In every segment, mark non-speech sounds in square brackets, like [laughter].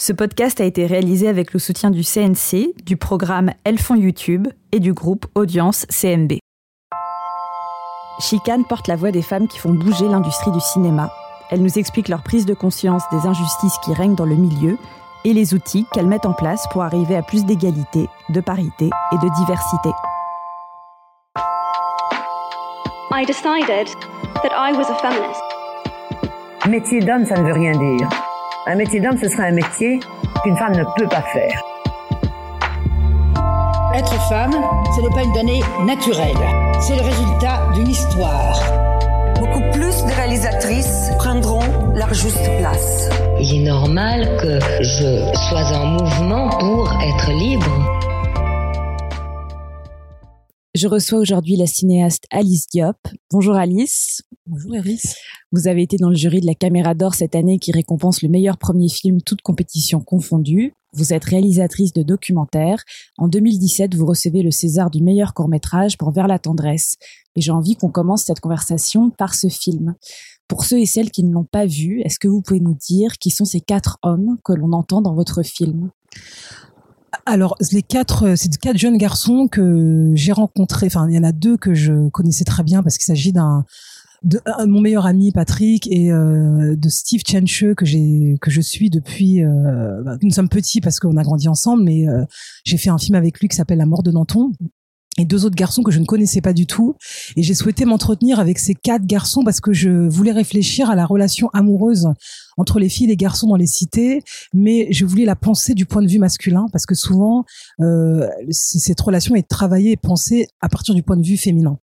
Ce podcast a été réalisé avec le soutien du CNC, du programme Elles font YouTube et du groupe Audience CMB. Chicane porte la voix des femmes qui font bouger l'industrie du cinéma. Elle nous explique leur prise de conscience des injustices qui règnent dans le milieu et les outils qu'elles mettent en place pour arriver à plus d'égalité, de parité et de diversité. I decided that I was a feminist. Métier d'homme, ça ne veut rien dire. Un métier d'homme, ce serait un métier qu'une femme ne peut pas faire. Être femme, ce n'est pas une donnée naturelle. C'est le résultat d'une histoire. Beaucoup plus de réalisatrices prendront leur juste place. Il est normal que je sois en mouvement pour être libre. Je reçois aujourd'hui la cinéaste Alice Diop. Bonjour Alice. Bonjour Iris. Vous avez été dans le jury de la Caméra d'Or cette année qui récompense le meilleur premier film, toute compétition confondue. Vous êtes réalisatrice de documentaires. En 2017, vous recevez le César du meilleur court-métrage pour Vers la tendresse. Et j'ai envie qu'on commence cette conversation par ce film. Pour ceux et celles qui ne l'ont pas vu, est-ce que vous pouvez nous dire qui sont ces quatre hommes que l'on entend dans votre film? Alors, les quatre, euh, c'est quatre jeunes garçons que j'ai rencontrés. Enfin, il y en a deux que je connaissais très bien parce qu'il s'agit d'un de mon meilleur ami Patrick et euh, de Steve Chenche que j'ai que je suis depuis euh, bah, nous sommes petits parce qu'on a grandi ensemble mais j'ai fait un film avec lui qui s'appelle La mort de Danton et deux autres garçons que je ne connaissais pas du tout. Et j'ai souhaité m'entretenir avec ces quatre garçons parce que je voulais réfléchir à la relation amoureuse entre les filles et les garçons dans les cités, mais je voulais la penser du point de vue masculin parce que souvent euh, cette relation est travaillée et pensée à partir du point de vue féminin.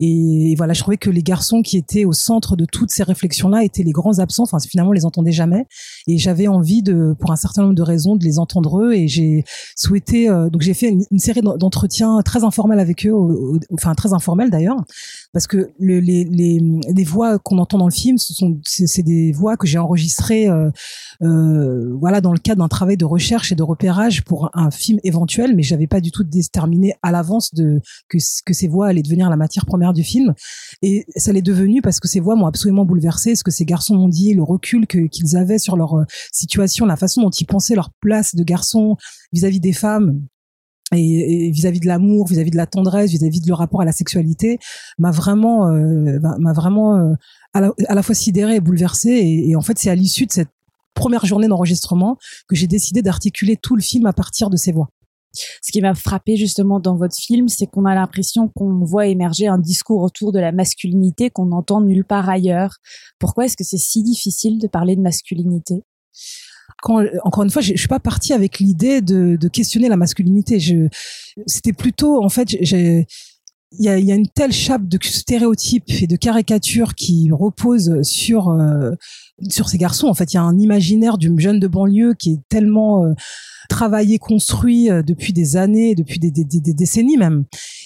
Et voilà, je trouvais que les garçons qui étaient au centre de toutes ces réflexions-là étaient les grands absents. Enfin, finalement, on les entendait jamais. Et j'avais envie de, pour un certain nombre de raisons, de les entendre eux. Et j'ai souhaité, euh, donc j'ai fait une, série d'entretiens très informels avec eux, enfin très informels d'ailleurs, parce que le, les, les, les voix qu'on entend dans le film, ce sont c'est des voix que j'ai enregistrées, euh, euh, voilà, dans le cadre d'un travail de recherche et de repérage pour un, film éventuel, mais j'avais pas du tout déterminé à l'avance de que que ces voix allaient devenir la matière première du film. Et ça l'est devenu parce que ces voix m'ont absolument bouleversé, ce que ces garçons m'ont dit, le recul qu'ils avaient sur leur euh, situation, la façon dont ils pensaient leur place de garçon vis-à-vis des femmes et vis-à-vis de l'amour, vis-à-vis de la tendresse, vis-à-vis de leur rapport à la sexualité, m'a vraiment, euh, m'a vraiment euh, à, la, fois sidéré et bouleversé. et en fait, c'est à l'issue de cette première journée d'enregistrement que j'ai décidé d'articuler tout le film à partir de ces voix. Ce qui m'a frappé justement dans votre film, c'est qu'on a l'impression qu'on voit émerger un discours autour de la masculinité qu'on n'entend nulle part ailleurs. Pourquoi est-ce que c'est si difficile de parler de masculinité? Quand, encore une fois, je, je suis pas partie avec l'idée de, de, questionner la masculinité. C'était plutôt, en fait, j'ai, il y a, y a, une telle chape de stéréotypes et de caricatures qui repose sur euh, sur ces garçons. En fait, il y a un imaginaire du jeune de banlieue qui est tellement euh, travaillé, construit euh, depuis des années, depuis des, des, des décennies même,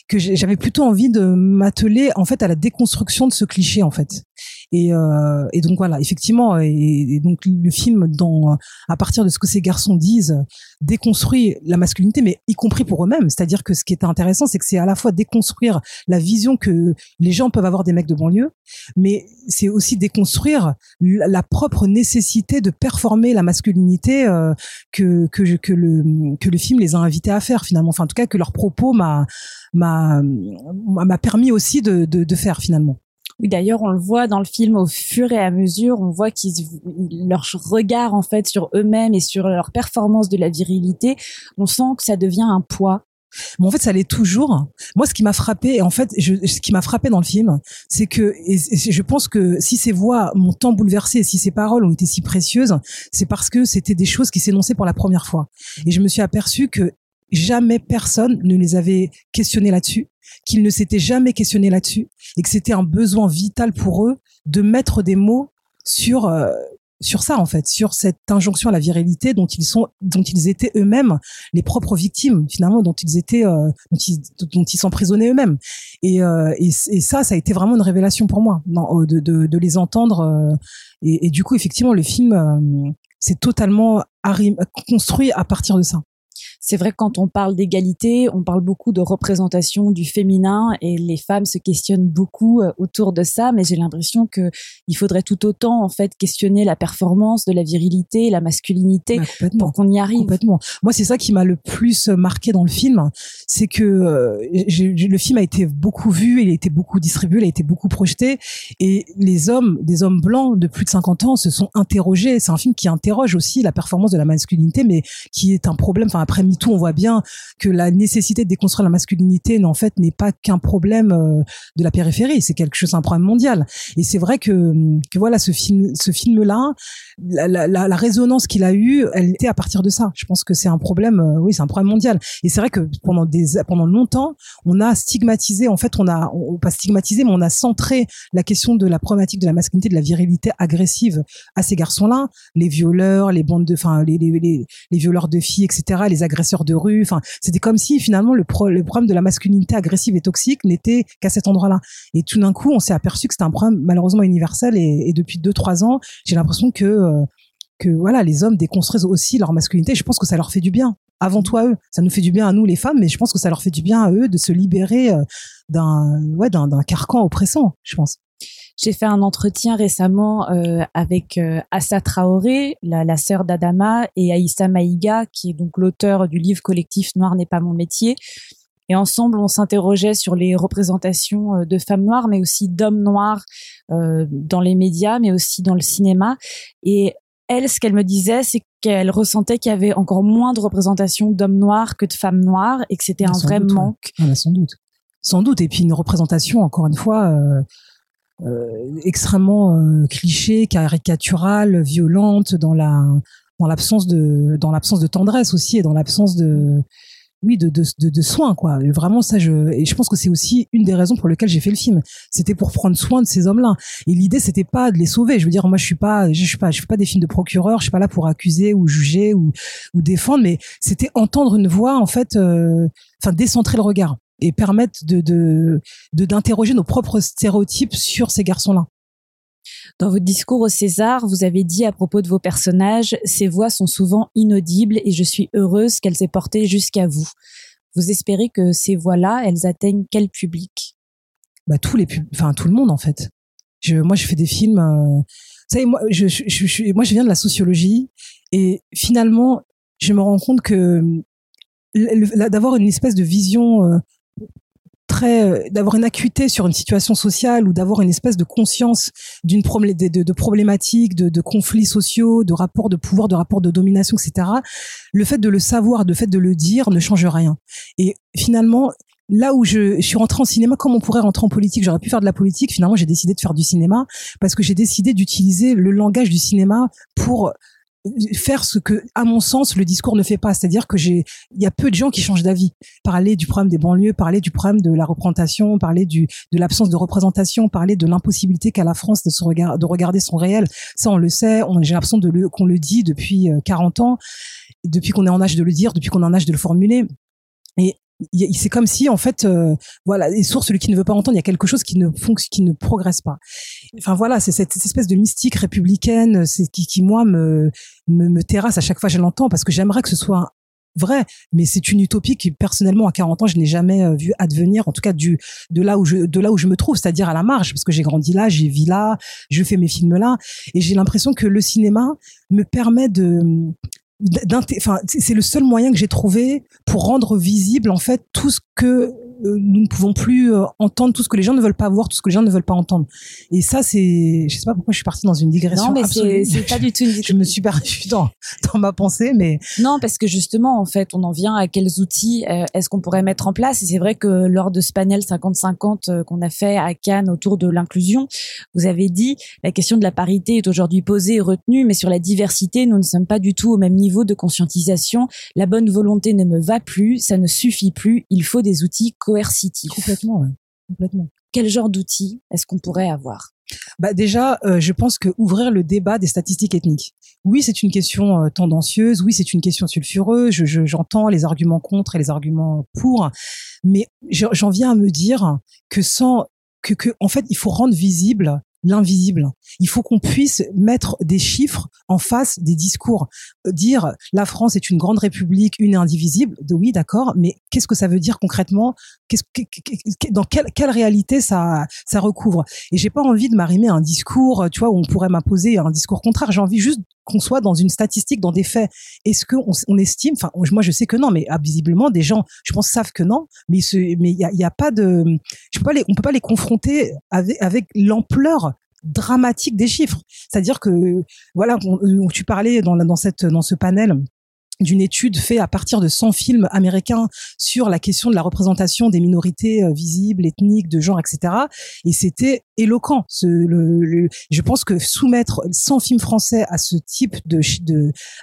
que j'avais plutôt envie de m'atteler en fait à la déconstruction de ce cliché en fait. Et, euh, et donc voilà, effectivement, et, donc le film, dans, à partir de ce que ces garçons disent, déconstruit la masculinité, mais y compris pour eux-mêmes. C'est-à-dire que ce qui est intéressant, c'est que c'est à la fois déconstruire la vision que les gens peuvent avoir des mecs de banlieue, mais c'est aussi déconstruire la propre nécessité de performer la masculinité euh, que que, que le que le film les a invités à faire finalement. Enfin, en tout cas, que leur propos m'a m'a m'a permis aussi de, de, de faire finalement. Oui, d'ailleurs, on le voit dans le film au fur et à mesure, on voit qu'ils leur regard en fait sur eux-mêmes et sur leur performance de la virilité, on sent que ça devient un poids. Mais en fait, ça l'est toujours. Moi, ce qui m'a frappé, en fait, ce qui m'a frappé dans le film, c'est que, et, je pense que si ces voix m'ont tant bouleversé, si ces paroles ont été si précieuses, c'est parce que c'était des choses qui s'énonçaient pour la première fois. Et je me suis aperçu que jamais personne ne les avait questionnés là-dessus, qu'ils ne s'étaient jamais questionnés là-dessus, et que c'était un besoin vital pour eux de mettre des mots sur euh, sur ça en fait, sur cette injonction à la virilité dont ils sont, dont ils étaient eux-mêmes les propres victimes finalement, dont ils étaient, euh, dont ils, s'emprisonnaient eux-mêmes. Et, euh, et, ça, ça a été vraiment une révélation pour moi, de, de, de les entendre. et, et, du coup, effectivement, le film, c'est totalement construit à partir de ça. C'est vrai que quand on parle d'égalité, on parle beaucoup de représentation du féminin et les femmes se questionnent beaucoup euh, autour de ça, mais j'ai l'impression que il faudrait tout autant en fait questionner la performance de la virilité, la masculinité Bah, pour qu'on y arrive. Complètement. Moi, c'est ça qui m'a le plus marqué dans le film, c'est que euh, le film a été beaucoup vu, il a été beaucoup distribué, il a été beaucoup projeté, et les hommes, des hommes blancs de plus de 50 ans, se sont interrogés. C'est un film qui interroge aussi la performance de la masculinité, mais qui est un problème. Enfin, après MeToo, on voit bien que la nécessité de déconstruire la masculinité, en fait, n'est pas qu'un problème euh, de la périphérie. C'est quelque chose, un problème mondial. Et c'est vrai que, que voilà, ce film, ce film-là, la, la résonance qu'il a eue, elle était à partir de ça. Je pense que c'est un problème, euh, oui, c'est un problème mondial. Et c'est vrai que pendant des, pendant longtemps, on a stigmatisé, en fait, on a, on, pas stigmatisé, mais on a centré la question de la problématique de la masculinité, de la virilité agressive à ces garçons-là, les violeurs, les bandes de, enfin, les, les, les, les violeurs de filles, etc., les agresseurs de rue. Enfin, c'était comme si finalement le, pro, le problème de la masculinité agressive et toxique n'était qu'à cet endroit-là. Et tout d'un coup, on s'est aperçu que c'était un problème malheureusement universel. Et, et depuis deux trois ans, j'ai l'impression que euh, que voilà, les hommes déconstruisent aussi leur masculinité. Je pense que ça leur fait du bien. Avant tout à eux, ça nous fait du bien à nous les femmes, mais je pense que ça leur fait du bien à eux de se libérer euh, d'un ouais d'un carcan oppressant. Je pense. J'ai fait un entretien récemment euh, avec euh, Assa Traoré, la, la sœur d'Adama, et Aïssa Maïga, qui est donc l'auteur du livre collectif Noir n'est pas mon métier. Et ensemble, on s'interrogeait sur les représentations euh, de femmes noires, mais aussi d'hommes noirs euh, dans les médias, mais aussi dans le cinéma. Et elle, ce qu'elle me disait, c'est qu'elle ressentait qu'il y avait encore moins de représentation d'hommes noirs que de femmes noires, et que c'était un Sans vrai doute, ouais. manque. Ah bah, sans doute, sans doute. Et puis une représentation, encore une fois. Euh, extrêmement euh, cliché, caricaturale, violente dans la dans l'absence de dans l'absence de tendresse aussi et dans l'absence de oui de, de, de, soins quoi. Vraiment ça je et je pense que c'est aussi une des raisons pour lesquelles j'ai fait le film. C'était pour prendre soin de ces hommes là et l'idée c'était pas de les sauver. Je veux dire moi je suis pas je suis pas je fais pas des films de procureur je suis pas là pour accuser ou juger ou ou défendre. Mais c'était entendre une voix en fait euh, enfin décentrer le regard et permettre de de de d'interroger nos propres stéréotypes sur ces garçons là Dans votre discours au César, vous avez dit à propos de vos personnages, ces voix sont souvent inaudibles et je suis heureuse qu'elles aient porté jusqu'à vous. Vous espérez que ces voix-là, elles atteignent quel public? Bah tous les enfin tout le monde en fait. Je moi je fais des films euh, vous savez moi je, je, je, je- moi je viens de la sociologie et finalement je me rends compte que d'avoir une espèce de vision euh, très euh, d'avoir une acuité sur une situation sociale ou d'avoir une espèce de conscience d'une problé- de, problématiques de, de conflits sociaux de rapports de pouvoir de rapports de domination etc le fait de le savoir le fait de le dire ne change rien et finalement là où je, je suis rentrée en cinéma, comme on pourrait rentrer en politique, j'aurais pu faire de la politique. Finalement, j'ai décidé de faire du cinéma parce que j'ai décidé d'utiliser le langage du cinéma pour faire ce que, à mon sens, le discours ne fait pas. C'est-à-dire que j'ai, il y a peu de gens qui changent d'avis. Parler du problème des banlieues, parler du problème de la représentation, parler du, de l'absence de représentation, parler de l'impossibilité qu'a la France de se regarder, de regarder son réel. Ça, on le sait. On, j'ai l'impression de le, qu'on le dit depuis euh, 40 ans, depuis qu'on est en âge de le dire, depuis qu'on est en âge de le formuler. Et c'est comme si en fait euh, voilà les sources celui qui ne veut pas entendre il y a quelque chose qui ne fonctionne qui ne progresse pas. Enfin voilà c'est cette, espèce de mystique républicaine c'est qui, qui moi me, me me terrasse à chaque fois que je l'entends parce que j'aimerais que ce soit vrai mais c'est une utopie qui personnellement à 40 ans je n'ai jamais euh, vu advenir en tout cas du de là où je de là où je me trouve c'est-à-dire à la marge parce que j'ai grandi là j'ai vis là je fais mes films là et j'ai l'impression que le cinéma me permet de c'est le seul moyen que j'ai trouvé pour rendre visible en fait tout ce que nous ne pouvons plus euh, entendre tout ce que les gens ne veulent pas voir tout ce que les gens ne veulent pas entendre et ça c'est je sais pas pourquoi je suis partie dans une digression Non, mais c'est pas du tout une [laughs] je me suis perdue dans dans ma pensée mais Non, parce que justement, en fait, on en vient à quels outils euh, est-ce qu'on pourrait mettre en place? Et c'est vrai que lors de ce panel 50-50 euh, qu'on a fait à Cannes autour de l'inclusion, vous avez dit la question de la parité est aujourd'hui posée et retenue, mais sur la diversité, nous ne sommes pas du tout au même niveau de conscientisation. La bonne volonté ne me va plus, ça ne suffit plus. Il faut des outils coercitifs. complètement ouais. complètement Quel genre d'outils est-ce qu'on pourrait avoir? Bah déjà, euh, je pense que ouvrir le débat des statistiques ethniques. Oui, c'est une question euh, tendancieuse. Oui, c'est une question sulfureuse. Je- je- J'entends les arguments contre et les arguments pour, mais je- j'en viens à me dire que sans que, que en fait, il faut rendre visible l'invisible. Il faut qu'on puisse mettre des chiffres en face des discours. Euh, dire la France est une grande république, une et indivisible, de oui, d'accord, mais qu'est-ce que ça veut dire concrètement? Qu'est-ce que, dans quelle, quelle réalité ça ça recouvre? Et j'ai pas envie de m'arrimer à un discours, tu vois, où on pourrait m'imposer un discours contraire. J'ai envie juste qu'on soit dans une statistique, dans des faits. Est-ce qu'on on estime, enfin moi je sais que non, mais ah, visiblement des gens, je pense savent que non, mais il y a, pas de, je peux pas les, on peut pas les confronter avec, l'ampleur dramatique des chiffres. C'est-à-dire que voilà, tu parlais dans, dans ce panel d'une étude faite à partir de 100 films américains sur la question de la représentation des minorités euh, visibles, ethniques, de genre, etc. Et c'était éloquent. Je pense que soumettre 100 films français à ce type de,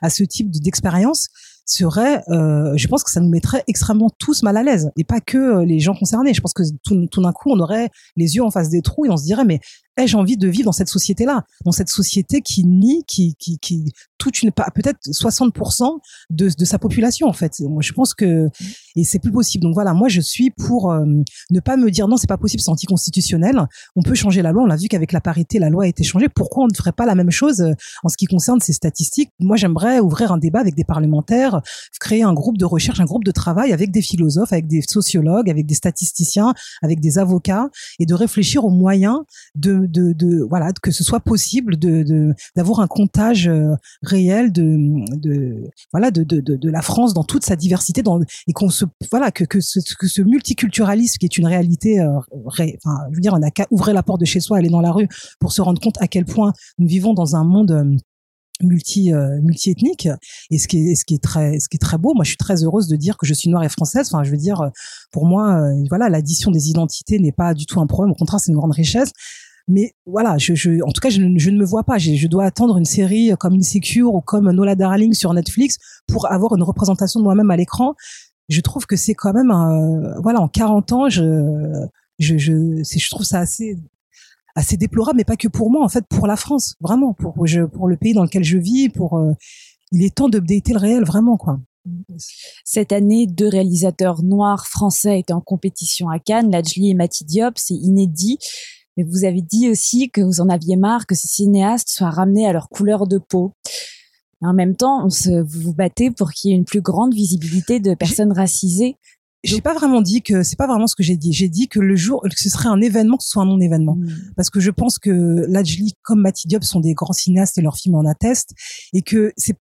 à ce type d'expérience, serait, euh, je pense que ça nous mettrait extrêmement tous mal à l'aise et pas que euh, les gens concernés. Je pense que tout d'un coup, on aurait les yeux en face des trous et on se dirait mais ai-je envie de vivre dans cette société-là, dans cette société qui nie, qui, qui, qui toute une, peut-être 60% de, de sa population en fait. Moi, je pense que et c'est plus possible. Donc voilà, moi je suis pour euh, ne pas me dire non, c'est pas possible, c'est anticonstitutionnel. On peut changer la loi. On l'a vu qu'avec la parité, la loi a été changée. Pourquoi on ne ferait pas la même chose euh, en ce qui concerne ces statistiques? Moi, j'aimerais ouvrir un débat avec des parlementaires, créer un groupe de recherche, un groupe de travail avec des philosophes, avec des sociologues, avec des statisticiens, avec des avocats, et de réfléchir aux moyens de de, de, voilà que ce soit possible de d'avoir un comptage euh, réel de, de voilà de, de, de, la France dans toute sa diversité dans et qu'on se voilà que que ce, que ce multiculturalisme qui est une réalité euh, enfin je veux dire on a qu'à ouvrir la porte de chez soi aller dans la rue pour se rendre compte à quel point nous vivons dans un monde euh, multi euh, multi-ethnique. Et ce qui est ce qui est très ce qui est très beau moi je suis très heureuse de dire que je suis noire et française. Enfin je veux dire pour moi voilà l'addition des identités n'est pas du tout un problème. Au contraire c'est une grande richesse mais voilà, je, je, en tout cas, je, je ne me vois pas. Je, je, dois attendre une série comme Insecure ou comme Nola Darling sur Netflix pour avoir une représentation de moi-même à l'écran. Je trouve que c'est quand même, un, voilà, en 40 ans, je, je, je, je trouve ça assez assez déplorable, mais pas que pour moi, en fait, pour la France, vraiment, pour je, pour le pays dans lequel je vis, pour euh, il est temps d'updater le réel, vraiment, quoi. Cette année, deux réalisateurs noirs français étaient en compétition à Cannes, Lajli et Mati Diop, c'est inédit. Mais vous avez dit aussi que vous en aviez marre que ces cinéastes soient ramenés à leur couleur de peau. en même temps, on se, vous vous battez pour qu'il y ait une plus grande visibilité de personnes racisées. J'ai pas vraiment dit que c'est pas vraiment ce que j'ai dit. J'ai dit que le jour que ce serait un événement, que ce soit un non-événement, hmm. parce que je pense que Lajli comme Mati Diop sont des grands cinéastes et leurs films en attestent, et que c'est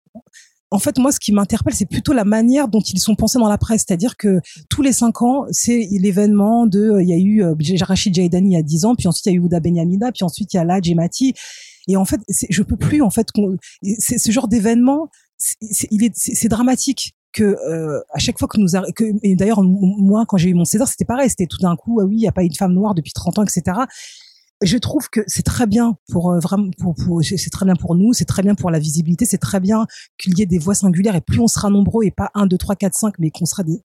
en fait, moi, ce qui m'interpelle, c'est plutôt la manière dont ils sont pensés dans la presse. C'est-à-dire que tous les cinq ans, c'est l'événement de, euh, il y a eu euh, Rachid Jaidani il y a dix ans, puis ensuite il y a eu Ouda Benyamida, puis ensuite il y a Laj Mati. Et en fait, je peux plus, en fait, c'est ce genre d'événement, c'est dramatique que euh, à chaque fois que nous que, et d'ailleurs moi quand j'ai eu mon César c'était pareil c'était tout d'un coup ah oui il y a pas eu de femme noire depuis 30 ans etc je trouve que c'est très bien pour euh, vraiment pour, pour c'est très bien pour nous, c'est très bien pour la visibilité, c'est très bien qu'il y ait des voix singulières et plus on sera nombreux et pas un, deux, trois, quatre, cinq, mais qu'on sera des,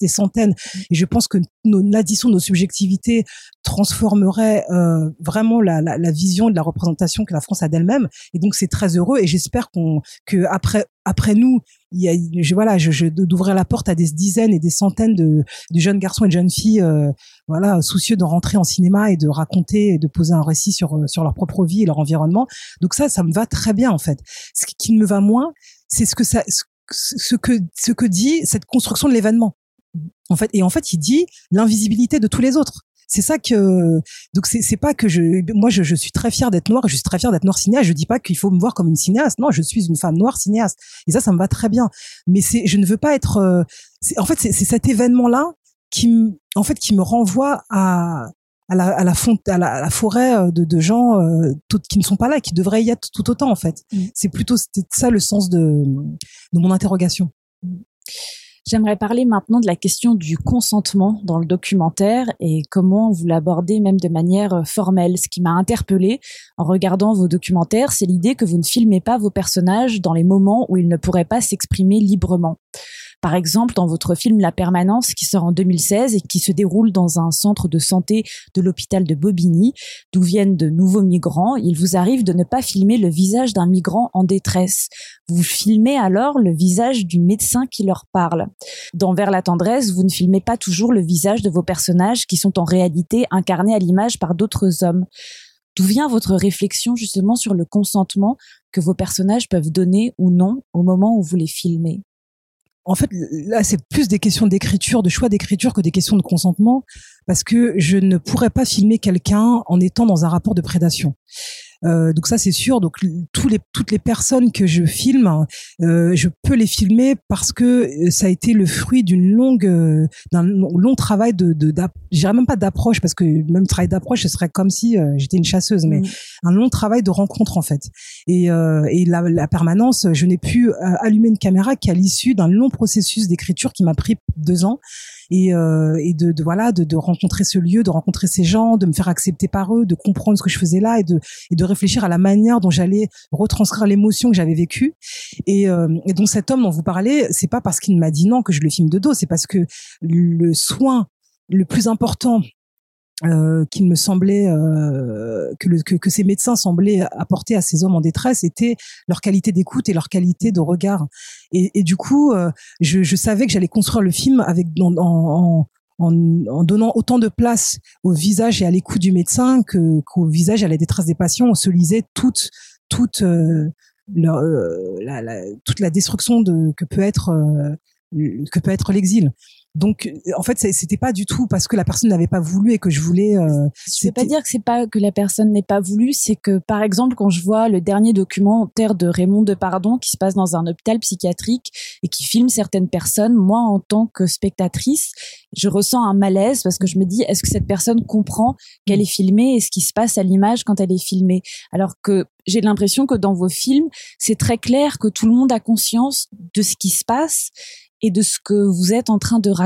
des, centaines. Et je pense que l'addition de nos subjectivités transformerait euh, vraiment la, la, la, vision de la représentation que la France a d'elle-même. Et donc c'est très heureux et j'espère qu'on que après après nous, il y a, voilà, je, je d'ouvrir la porte à des dizaines et des centaines de, de jeunes garçons et de jeunes filles, euh, voilà, soucieux de rentrer en cinéma et de raconter et de poser un récit sur euh, sur leur propre vie et leur environnement. Donc ça, ça me va très bien en fait. Ce qui me va moins, c'est ce que ça, ce que ce que dit cette construction de l'événement. En fait, et en fait, il dit l'invisibilité de tous les autres c'est ça que donc c'est c'est pas que je moi je, je suis très fière d'être noire je suis très fière d'être noire cinéaste je dis pas qu'il faut me voir comme une cinéaste non je suis une femme noire cinéaste et ça ça me va très bien mais c'est je ne veux pas être euh, en fait c'est cet événement là qui en fait qui me renvoie à à la, à la, font, à la, à la forêt euh, de, de gens euh, tout, qui ne sont pas là, qui devraient y être tout autant en fait. Mm. C'est plutôt c'était ça le sens de, de mon interrogation. Mm. J'aimerais parler maintenant de la question du consentement dans le documentaire et comment vous l'abordez même de manière euh, formelle. Ce qui m'a interpellée en regardant vos documentaires, c'est l'idée que vous ne filmez pas vos personnages dans les moments où ils ne pourraient pas s'exprimer librement. Par exemple, dans votre film La Permanence, qui sort en 2016 et qui se déroule dans un centre de santé de l'hôpital de Bobigny, d'où viennent de nouveaux migrants, il vous arrive de ne pas filmer le visage d'un migrant en détresse. Vous filmez alors le visage du médecin qui leur parle. Dans Vers la tendresse, vous ne filmez pas toujours le visage de vos personnages qui sont en réalité incarnés à l'image par d'autres hommes. D'où vient votre réflexion justement sur le consentement que vos personnages peuvent donner ou non au moment où vous les filmez? En fait, là, c'est plus des questions d'écriture, de choix d'écriture que des questions de consentement, parce que je ne pourrais pas filmer quelqu'un en étant dans un rapport de prédation. Euh, donc ça c'est sûr. Donc tous les toutes les personnes que je filme, euh, je peux les filmer parce que euh, ça a été le fruit d'une longue euh, d'un long travail de de j'irais même pas d'approche parce que même travail d'approche ce serait comme si euh, j'étais une chasseuse, mais mm. un long travail de rencontre en fait. Et et la, la permanence, je n'ai pu allumer une caméra qu'à l'issue d'un long processus d'écriture qui m'a pris deux ans et, euh, et de, de, voilà de, de, rencontrer ce lieu, de rencontrer ces gens, de me faire accepter par eux, de comprendre ce que je faisais là et de, et de réfléchir à la manière dont j'allais retranscrire l'émotion que j'avais vécue. Et, euh, et donc cet homme dont vous parlez, c'est pas parce qu'il m'a dit non que je le filme de dos, c'est parce que le soin le plus important euh, qu'il me semblait euh, que, le, que, que, ces médecins semblaient apporter à ces hommes en détresse était leur qualité d'écoute et leur qualité de regard. Et, et du coup, euh, je, je, savais que j'allais construire le film avec en, en, en, donnant autant de place au visage et à l'écoute du médecin qu'au visage et à la détresse des patients. On se lisait toute toute euh, euh, la, toute la destruction de que peut être que peut être l'exil. Donc, en fait, c'était pas du tout parce que la personne n'avait pas voulu et que je voulais. Euh, je veux pas dire que c'est pas que la personne n'ait pas voulu, c'est que par exemple, quand je vois le dernier documentaire de Raymond Depardon qui se passe dans un hôpital psychiatrique et qui filme certaines personnes, moi, en tant que spectatrice, je ressens un malaise parce que je me dis, est-ce que cette personne comprend qu'elle est filmée et ce qui se passe à l'image quand elle est filmée, alors que j'ai l'impression que dans vos films, c'est très clair que tout le monde a conscience de ce qui se passe et de ce que vous êtes en train de raconter.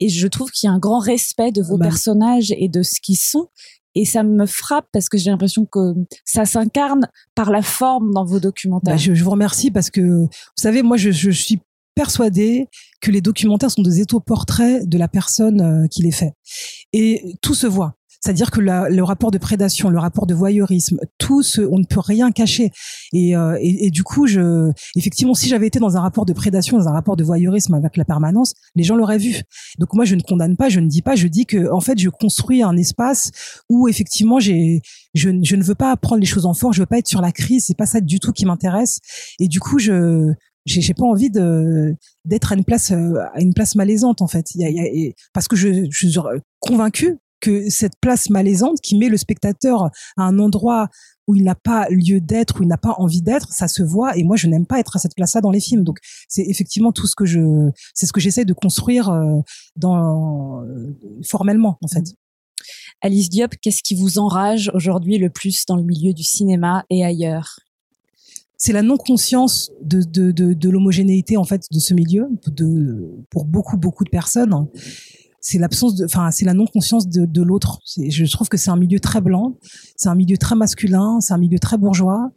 Et je trouve qu'il y a un grand respect de vos bah. personnages et de ce qu'ils sont. Et ça me frappe parce que j'ai l'impression que ça s'incarne par la forme dans vos documentaires. Bah, je, je, vous remercie parce que, vous savez, moi, je, je suis persuadée que les documentaires sont des étaux-portraits de la personne euh, qui les fait. Et tout se voit. C'est-à-dire que le rapport de prédation, le rapport de voyeurisme, tout ce, on ne peut rien cacher. Et, euh, et, du coup, je, effectivement, si j'avais été dans un rapport de prédation, dans un rapport de voyeurisme avec la permanence, les gens l'auraient vu. Donc moi, je ne condamne pas, je ne dis pas, je dis que en fait, je construis un espace où effectivement, j'ai, je, ne veux pas prendre les choses en force, je veux pas être sur la crise, c'est pas ça du tout qui m'intéresse. Et du coup, je, j'ai pas envie de d'être à une place euh, à une place malaisante en fait parce que je, je suis convaincu que cette place malaisante qui met le spectateur à un endroit où il n'a pas lieu d'être, où il n'a pas envie d'être, ça se voit. Et moi, je n'aime pas être à cette place-là dans les films. Donc, c'est effectivement tout ce que je, c'est ce que j'essaie de construire euh, dans formellement, en fait. Alice Diop, qu'est-ce qui vous enrage aujourd'hui le plus dans le milieu du cinéma et ailleurs? C'est la non-conscience de, de, de, de l'homogénéité en fait de ce milieu de, pour beaucoup beaucoup de personnes c'est l'absence de, enfin, c'est la non-conscience de, de l'autre. Je trouve que c'est un milieu très blanc, c'est un milieu très masculin, c'est un milieu très bourgeois,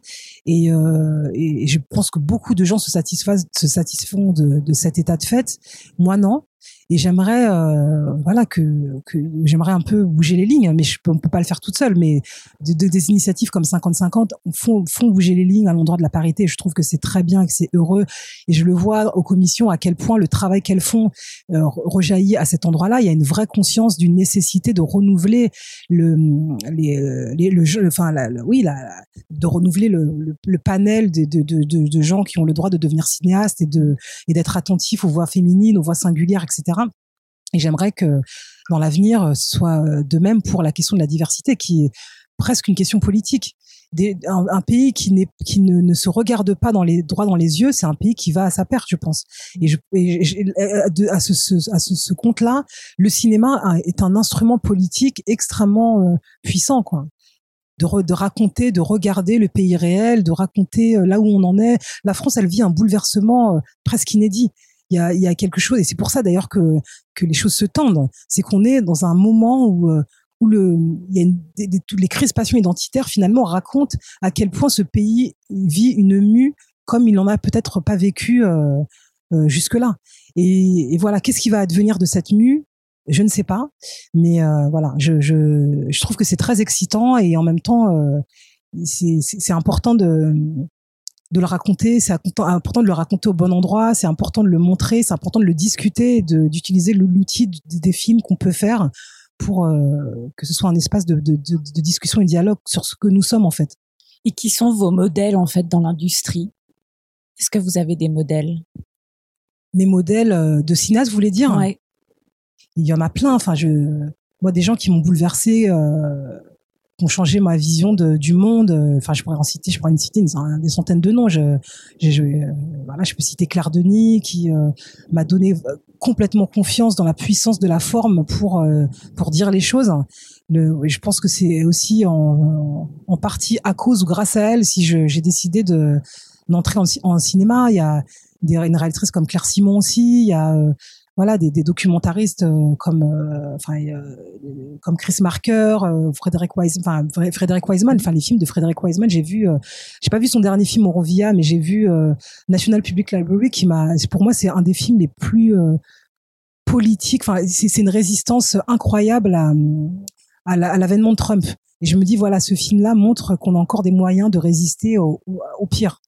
et, euh, et, je pense que beaucoup de gens se satisfont, se satisfont de, de cet état de fait. Moi, non. Et j'aimerais, euh, voilà, que, que j'aimerais un peu bouger les lignes, mais je peux, on peut pas le faire toute seule. Mais de, de, des initiatives comme 50-50 font, font bouger les lignes à l'endroit de la parité. Je trouve que c'est très bien, que c'est heureux. Et je le vois aux commissions à quel point le travail qu'elles font euh, rejaillit à cet endroit-là. Il y a une vraie conscience d'une nécessité de renouveler le, les, les le jeu, enfin, oui, la, de renouveler le, le, le panel de, de, de, de, gens qui ont le droit de devenir cinéastes et de et d'être attentifs aux voix féminines, aux voix singulières, etc. Et j'aimerais que dans l'avenir, euh, ce soit euh, de même pour la question de la diversité, qui est presque une question politique. Un, pays qui, ne, se regarde pas dans les droits dans les yeux, c'est un pays qui va à sa perte, je pense. Et, à ce, compte-là, le cinéma est un instrument politique extrêmement euh, puissant, quoi. De, raconter, de regarder le pays réel, de raconter là où on en est. La France, elle vit un bouleversement presque inédit il y a, y a quelque chose et c'est pour ça d'ailleurs que que les choses se tendent. C'est qu'on est dans un moment où euh, où le il y a une, des, des, les crispations identitaires finalement racontent à quel point ce pays vit une mue comme il n'en a peut-être pas vécu euh, euh, jusque là. Et, et voilà, qu'est-ce qui va advenir de cette mue? Je ne sais pas, mais euh, voilà, je, je, je, trouve que c'est très excitant et en même temps, euh, c'est important de, de le raconter, c'est important de le raconter au bon endroit, c'est important de le montrer, c'est important de le discuter, d'utiliser l'outil des films qu'on peut faire pour euh, que ce soit un espace de, de, discussion et dialogue sur ce que nous sommes en fait. Et qui sont vos modèles en fait dans l'industrie? Est-ce que vous avez des modèles? Mes modèles euh, de cinéaste, vous voulez dire? Ouais. Il y en a plein. Enfin, je, moi, des gens qui m'ont bouleversé, euh, ont changé ma vision du monde. euh, Enfin, je pourrais en citer, je pourrais en citer des centaines de noms. Je, je, euh, voilà, je peux citer Claire Denis qui euh, m'a donné complètement confiance dans la puissance de la forme pour pour dire les choses. Je pense que c'est aussi en, en partie à cause ou grâce à elle si j'ai décidé de d'entrer en, ci- en cinéma. Il y a une réalisatrice comme Claire Simon aussi. Il y a voilà des, des documentaristes euh, comme euh, enfin euh, comme Chris Marker, Frédéric Wiseman, enfin Fré- Frédéric Wiseman, enfin les films de Frédéric Wiseman, j'ai vu j'ai pas vu son dernier film Aurovia mais j'ai vu National Public Library qui m'a pour moi c'est un des films les plus politiques, enfin c'est une résistance incroyable à à l'avènement de Trump. Et je me dis voilà ce film là montre qu'on a encore des moyens de résister au, au, pire.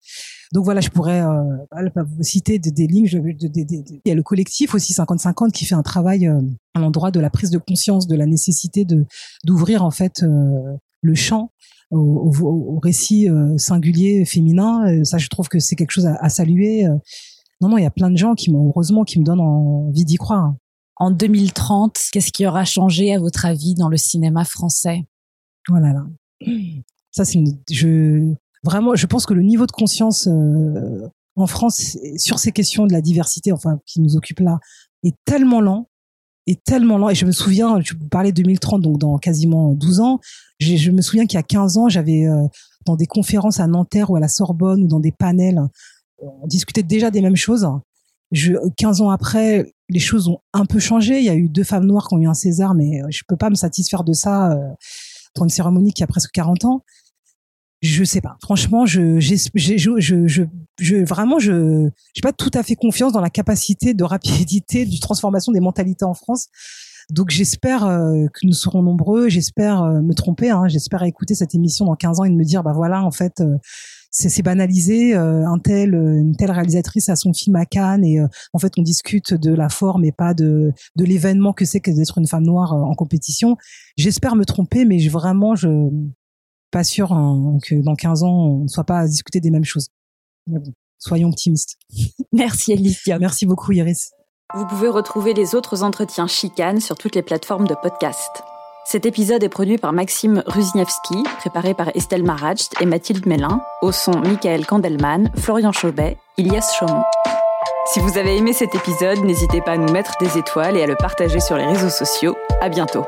Donc voilà, je pourrais euh, pas vous citer des, des lignes. Il y a le collectif aussi 50-50 qui fait un travail euh, à l'endroit de la prise de conscience de la nécessité de d'ouvrir en fait euh, le champ au, au, au récit euh, singulier féminin. Euh, Ça, je trouve que c'est quelque chose à, à saluer. Euh, Non, non, il y a plein de gens qui heureusement qui me donnent envie d'y croire. En 2030, qu'est-ce qui aura changé à votre avis dans le cinéma français? Voilà. là. Ça, c'est une, je, vraiment, je pense que le niveau de conscience euh, en France sur ces questions de la diversité, enfin, qui nous occupe là, est tellement lent, est tellement lent. Et je me souviens, vous parlais de 2030, donc dans quasiment 12 ans, je me souviens qu'il y a 15 ans, j'avais euh, dans des conférences à Nanterre ou à la Sorbonne ou dans des panels, on discutait déjà des mêmes choses. Je, 15 ans après, les choses ont un peu changé. Il y a eu deux femmes noires qui ont eu un César, mais euh, je peux pas me satisfaire de ça euh, pour une cérémonie qui a presque 40 ans. Je sais pas. Franchement, je, j'ai, j'ai- je, je, je, vraiment, je, j'ai pas tout à fait confiance dans la capacité de rapidité du transformation des mentalités en France. Donc j'espère euh, que nous serons nombreux. J'espère euh, me tromper. Hein, j'espère écouter cette émission dans 15 ans et de me dire, bah voilà, en fait, euh, c'est, c'est banalisé. euh, un tel, euh, une telle réalisatrice a son film à Cannes et euh, en fait, on discute de la forme et pas de de l'événement que c'est que d'être une femme noire en compétition. J'espère me tromper, mais je, vraiment, je pas sûr hein, que dans 15 ans, on ne soit pas à discuter des mêmes choses. Mais bon, soyons optimistes. [laughs] Merci Alicia. Merci beaucoup, Iris. Vous pouvez retrouver les autres entretiens chicanes sur toutes les plateformes de podcast. Cet épisode est produit par Maxime Ruzniewski, préparé par Estelle Maracht et Mathilde Mélin, au son Michael Kandelman, Florian Chaubet, Ilias Chaumont. Si vous avez aimé cet épisode, n'hésitez pas à nous mettre des étoiles et à le partager sur les réseaux sociaux. À bientôt.